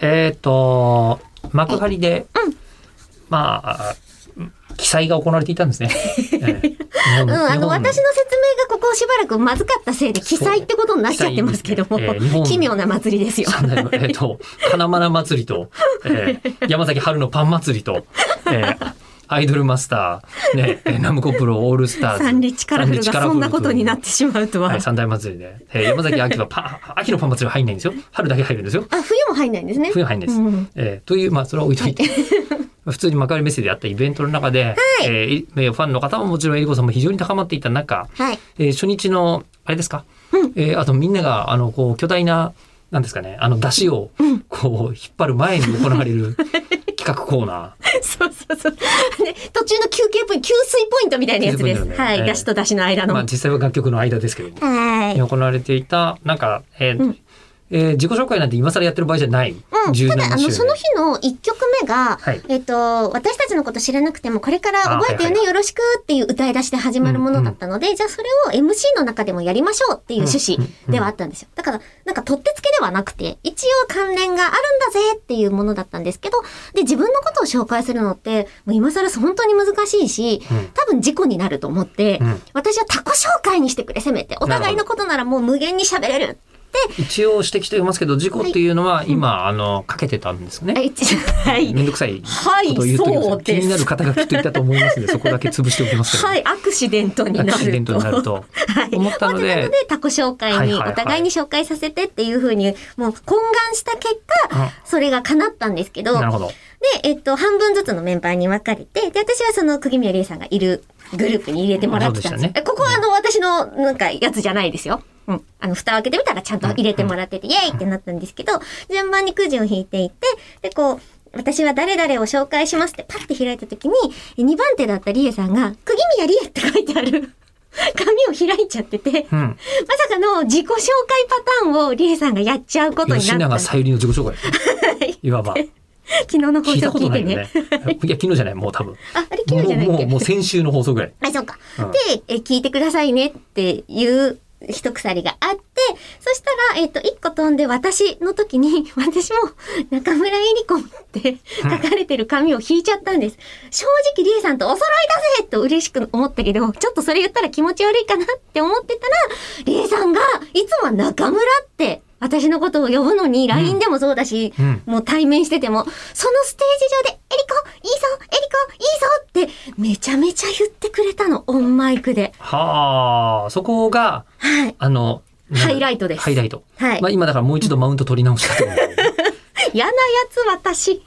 えっ、と、幕張で、まあ、記載が行われていたんですね。ええ。うん、あの、私の説明がここしばらくまずかったせいで、記載ってことになっちゃってますけども、ね。えー奇妙な祭りですよ。えっ、と、金丸祭りと、えー山崎春のパン祭りと、えーアイドルマスター、ね、えーナムコプロオールスターズ。サンリッチカラフルがそんなことになってしまうとは。はい、三大祭りで。えー山崎秋はパン、秋のパン祭りは入んないんですよ。春だけ入るんですよ。あ、冬も入んないんですね。冬入んないです。うんえーという、まあ、それは置いといて。普通に幕張メッセであったイベントの中で、えーいえーファンの方ももちろんえりこさんも非常に高まっていた中、はい。えー初日の、あれですか、えーあとみんなが、あの、こう、巨大な、なんですかね、あの、出汁を、こう、引っ張る前に行われる企画コーナそうそうそう。で、途中の休憩ポイント、給水ポイントみたいなやつです。ねはい。ええ出しと出しの間ー。の。まあ、実際は楽曲の間ですけども、はい。行われていた、なんか、えーうんえー自己紹介なんて今更やってる場合じゃない。うん、17ただ、あの、その日の1曲目が、はいえっと、私たちのこと知らなくても、これから覚えてよね、あはいはいよろしくっていう歌い出しで始まるものだったので、じゃあそれを MC の中でもやりましょうっていう趣旨ではあったんですよ。だから、なんか取ってつけではなくて、一応関連があるんだぜっていうものだったんですけど、で、自分のことを紹介するのって、もう今更本当に難しいし、うん多分事故になると思って、うん私は他己紹介にしてくれ、せめて。お互いのことならもう無限に喋れる。一応指摘してますけど、事故っていうのは今、あの、かけてたんですね。はい、はいめんどくさいはいことを言うときますそうです気になる方がきっといたと思いますので、そこだけ潰しておきますけど。はい、アクシデントになると。アクシデントになるとはい。思ったので他己紹介に、はいはいはいお互いに紹介させてっていうふうに、もう懇願した結果、それが叶ったんですけど、なるほど。で、えっと、半分ずつのメンバーに分かれて、で、私はその釘宮理恵さんがいるグループに入れてもらってたんですよ。ねえここはあの、私の、なんか、やつじゃないですよ。うん。あの、蓋を開けてみたらちゃんと入れてもらってて、イエーイってなったんですけど、順番にくじを引いていって、で、こう、私は誰々を紹介しますってパッて開いた時に、2番手だった理恵さんが、釘宮理恵って書いてある 紙を開いちゃってて、うん。まさかの自己紹介パターンを理恵さんがやっちゃうことに吉永なったんです。さゆりの自己紹介。いわば。昨日の放送聞いてね。いや、昨日じゃない、もう多分。あ、あれ昨日じゃないもう、もう、もう先週の放送ぐらい。あ、そうか。うんで、え、聞いてくださいねっていう一鎖があって、そしたら、えっ、と、一個飛んで私の時に、私も中村えり子って書かれてる紙を引いちゃったんです。正直、りえさんとお揃いだぜと嬉しく思ったけど、ちょっとそれ言ったら気持ち悪いかなって思ってたら、りえさんがいつもは中村って、私のことを呼ぶのに、LINE でもそうだし、うんもう対面してても、そのステージ上で、エリコ、いいぞ、エリコ、いいぞって、めちゃめちゃ言ってくれたの、オンマイクで。はあ、そこが、はい。あの、ハイライトですハイライト。はいまあ今だからもう一度マウント取り直したと思う。嫌なやつ、私。